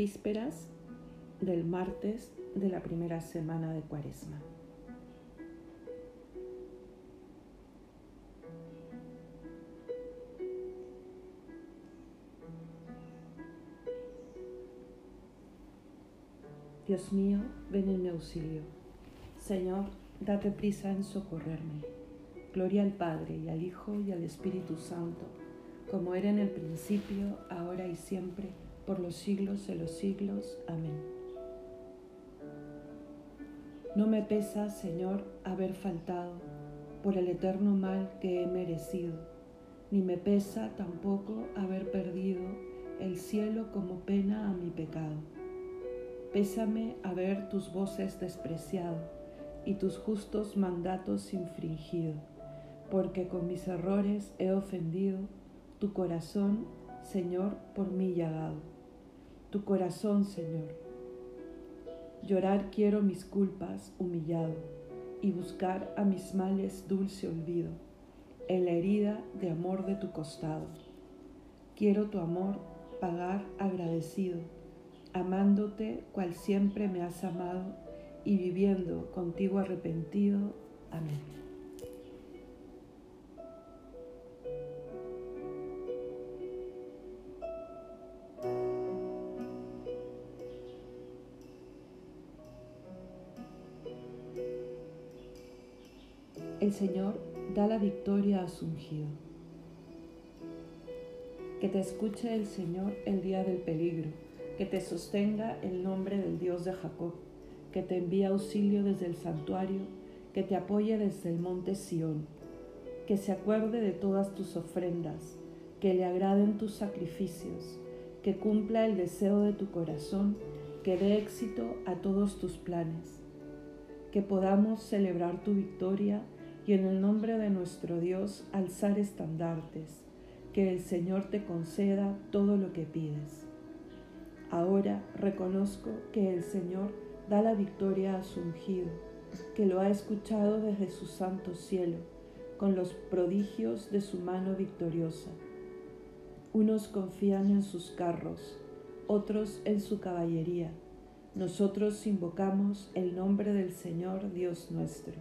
Vísperas del martes de la primera semana de Cuaresma. Dios mío, ven en mi auxilio. Señor, date prisa en socorrerme. Gloria al Padre y al Hijo y al Espíritu Santo, como era en el principio, ahora y siempre, por los siglos de los siglos. Amén. No me pesa, Señor, haber faltado por el eterno mal que he merecido, ni me pesa tampoco haber perdido el cielo como pena a mi pecado Pésame haber tus voces despreciado y tus justos mandatos infringido, porque con mis errores he ofendido tu corazón, Señor, por mí llagado. Tu corazón, Señor. Llorar quiero mis culpas humillado y buscar a mis males dulce olvido en la herida de amor de tu costado. Quiero tu amor pagar agradecido amándote cual siempre me has amado y viviendo contigo arrepentido. Amén. El Señor da la victoria a su ungido. Que te escuche el Señor el día del peligro que te sostenga el nombre del Dios de Jacob, que te envíe auxilio desde el santuario, que te apoye desde el monte Sión, que se acuerde de todas tus ofrendas, que le agraden tus sacrificios, que cumpla el deseo de tu corazón, que dé éxito a todos tus planes, que podamos celebrar tu victoria y en el nombre de nuestro Dios alzar estandartes, que el Señor te conceda todo lo que pides. Ahora reconozco que el Señor da la victoria a su ungido, que lo ha escuchado desde su santo cielo, con los prodigios de su mano victoriosa. Unos confían en sus carros, otros en su caballería. Nosotros invocamos el nombre del Señor Dios nuestro.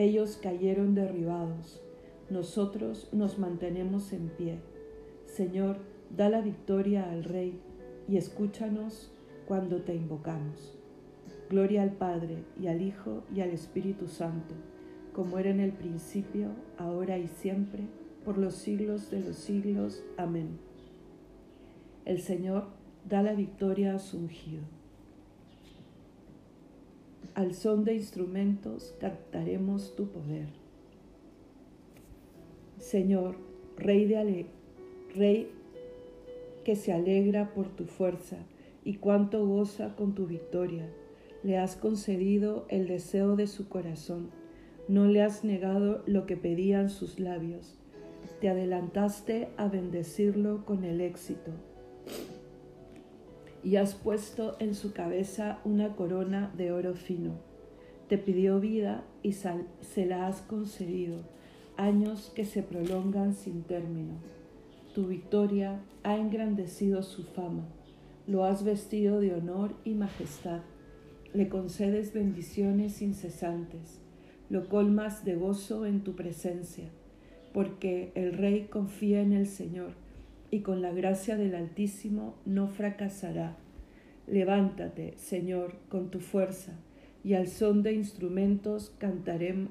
Ellos cayeron derribados, nosotros nos mantenemos en pie. Señor, da la victoria al Rey y escúchanos cuando te invocamos. Gloria al Padre y al Hijo y al Espíritu Santo, como era en el principio, ahora y siempre, por los siglos de los siglos. Amén. El Señor da la victoria a su ungido. Al son de instrumentos cantaremos tu poder. Señor, Rey de ale Rey que se alegra por tu fuerza y cuánto goza con tu victoria. Le has concedido el deseo de su corazón, no le has negado lo que pedían sus labios. Te adelantaste a bendecirlo con el éxito y has puesto en su cabeza una corona de oro fino. Te pidió vida y se la has concedido, años que se prolongan sin término. Tu victoria ha engrandecido su fama, lo has vestido de honor y majestad, le concedes bendiciones incesantes, lo colmas de gozo en tu presencia, porque el Rey confía en el Señor y con la gracia del Altísimo no fracasará. Levántate, Señor, con tu fuerza, y al son de instrumentos cantaremos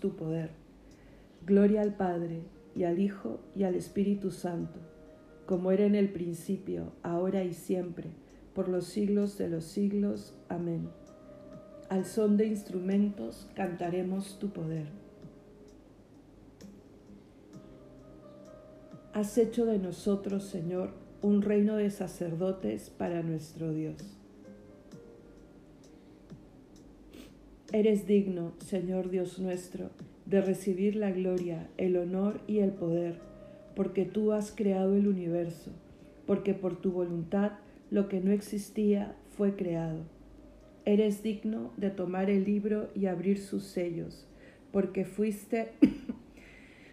tu poder. Gloria al Padre, y al Hijo y al Espíritu Santo, como era en el principio, ahora y siempre, por los siglos de los siglos. Amén. Al son de instrumentos cantaremos tu poder. Has hecho de nosotros, Señor, un reino de sacerdotes para nuestro Dios. Eres digno, Señor Dios nuestro, de recibir la gloria, el honor y el poder, porque tú has creado el universo, porque por tu voluntad lo que no existía fue creado. Eres digno de tomar el libro y abrir sus sellos, porque fuiste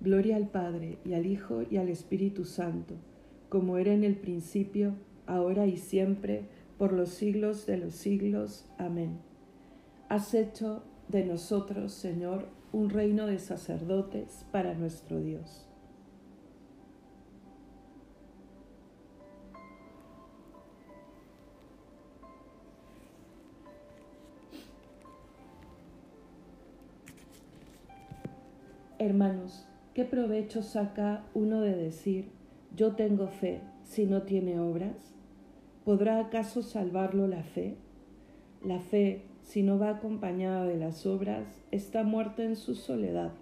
Gloria al Padre y al Hijo y al Espíritu Santo, como era en el principio, ahora y siempre, por los siglos de los siglos. Amén. Has hecho de nosotros, Señor, un reino de sacerdotes para nuestro Dios. Hermanos, ¿qué provecho saca uno de decir, yo tengo fe, si no tiene obras? ¿Podrá acaso salvarlo la fe? La fe, si no va acompañada de las obras, está muerta en su soledad.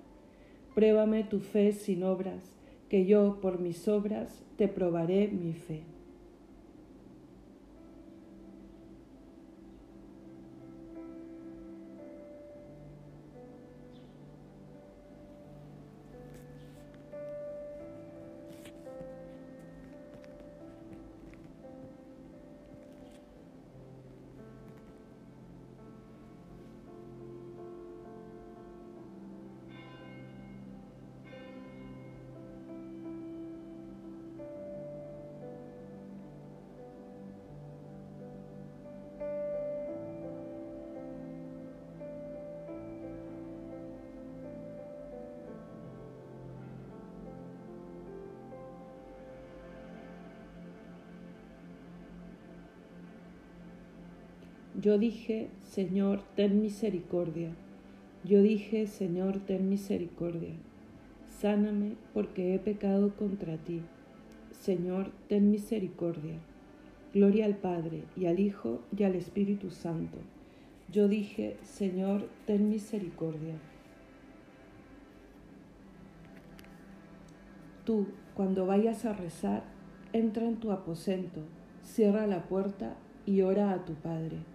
Pruébame tu fe sin obras, que yo por mis obras te probaré mi fe. Yo dije, Señor, ten misericordia. Yo dije, Señor, ten misericordia. Sáname porque he pecado contra ti. Señor, ten misericordia. Gloria al Padre, y al Hijo, y al Espíritu Santo. Yo dije, Señor, ten misericordia. Tú, cuando vayas a rezar, entra en tu aposento, cierra la puerta y ora a tu Padre.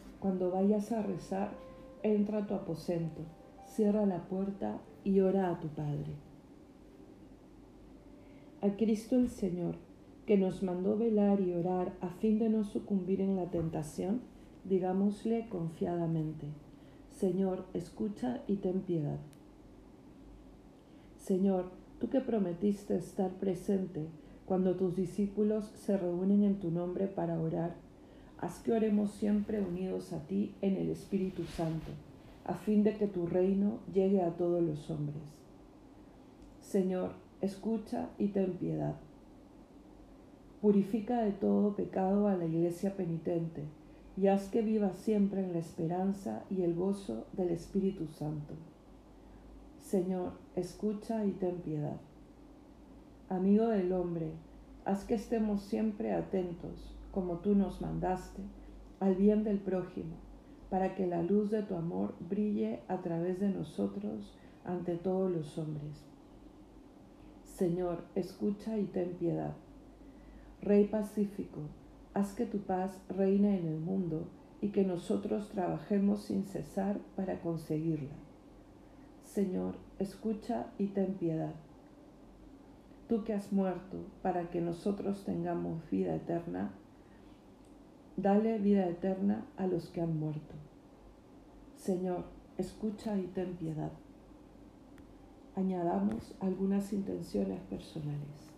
cuando vayas a rezar, entra a tu aposento, cierra la puerta y ora a tu Padre. A Cristo el Señor, que nos mandó velar y orar a fin de no sucumbir en la tentación, digámosle confiadamente, Señor, escucha y ten piedad. Señor, tú que prometiste estar presente cuando tus discípulos se reúnen en tu nombre para orar, haz que oremos siempre unidos a ti en el Espíritu Santo, a fin de que tu reino llegue a todos los hombres. Señor, escucha y ten piedad. Purifica de todo pecado a la iglesia penitente y haz que viva siempre en la esperanza y el gozo del Espíritu Santo. Señor, escucha y ten piedad. Amigo del hombre, haz que estemos siempre atentos como tú nos mandaste, al bien del prójimo, para que la luz de tu amor brille a través de nosotros ante todos los hombres. Señor, escucha y ten piedad. Rey pacífico, haz que tu paz reine en el mundo y que nosotros trabajemos sin cesar para conseguirla. Señor, escucha y ten piedad. Tú que has muerto para que nosotros tengamos vida eterna, dale vida eterna a los que han muerto. Señor, escucha y ten piedad. Añadamos algunas intenciones personales.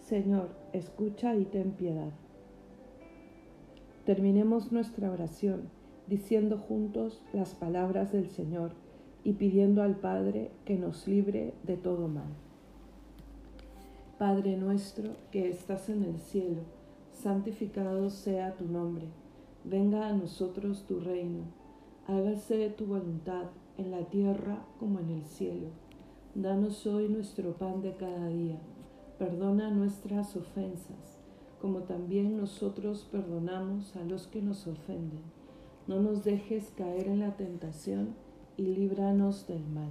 Señor, escucha y ten piedad. Terminemos nuestra oración diciendo juntos las palabras del Señor y pidiendo al Padre que nos libre de todo mal. Padre nuestro que estás en el cielo, santificado sea tu nombre, venga a nosotros tu reino, hágase tu voluntad en la tierra como en el cielo. Danos hoy nuestro pan de cada día Perdona nuestras ofensas, como también nosotros perdonamos a los que nos ofenden. No nos dejes caer en la tentación y líbranos del mal.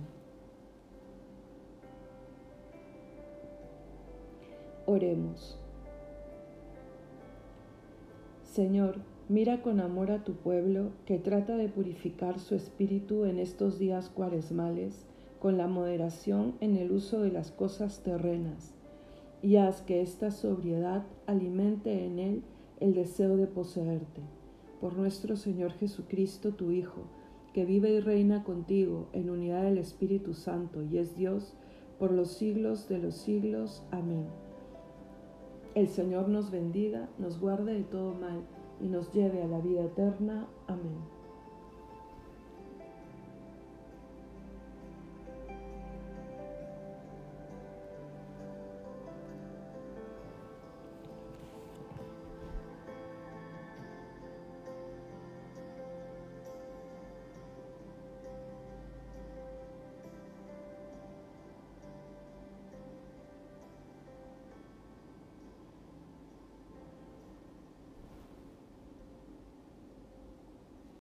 Oremos. Señor, mira con amor a tu pueblo que trata de purificar su espíritu en estos días cuaresmales con la moderación en el uso de las cosas terrenas y haz que esta sobriedad alimente en él el deseo de poseerte. Por nuestro Señor Jesucristo, tu Hijo, que vive y reina contigo en unidad del Espíritu Santo y es Dios por los siglos de los siglos. Amén. El Señor nos bendiga, nos guarde de todo mal y nos lleve a la vida eterna. Amén.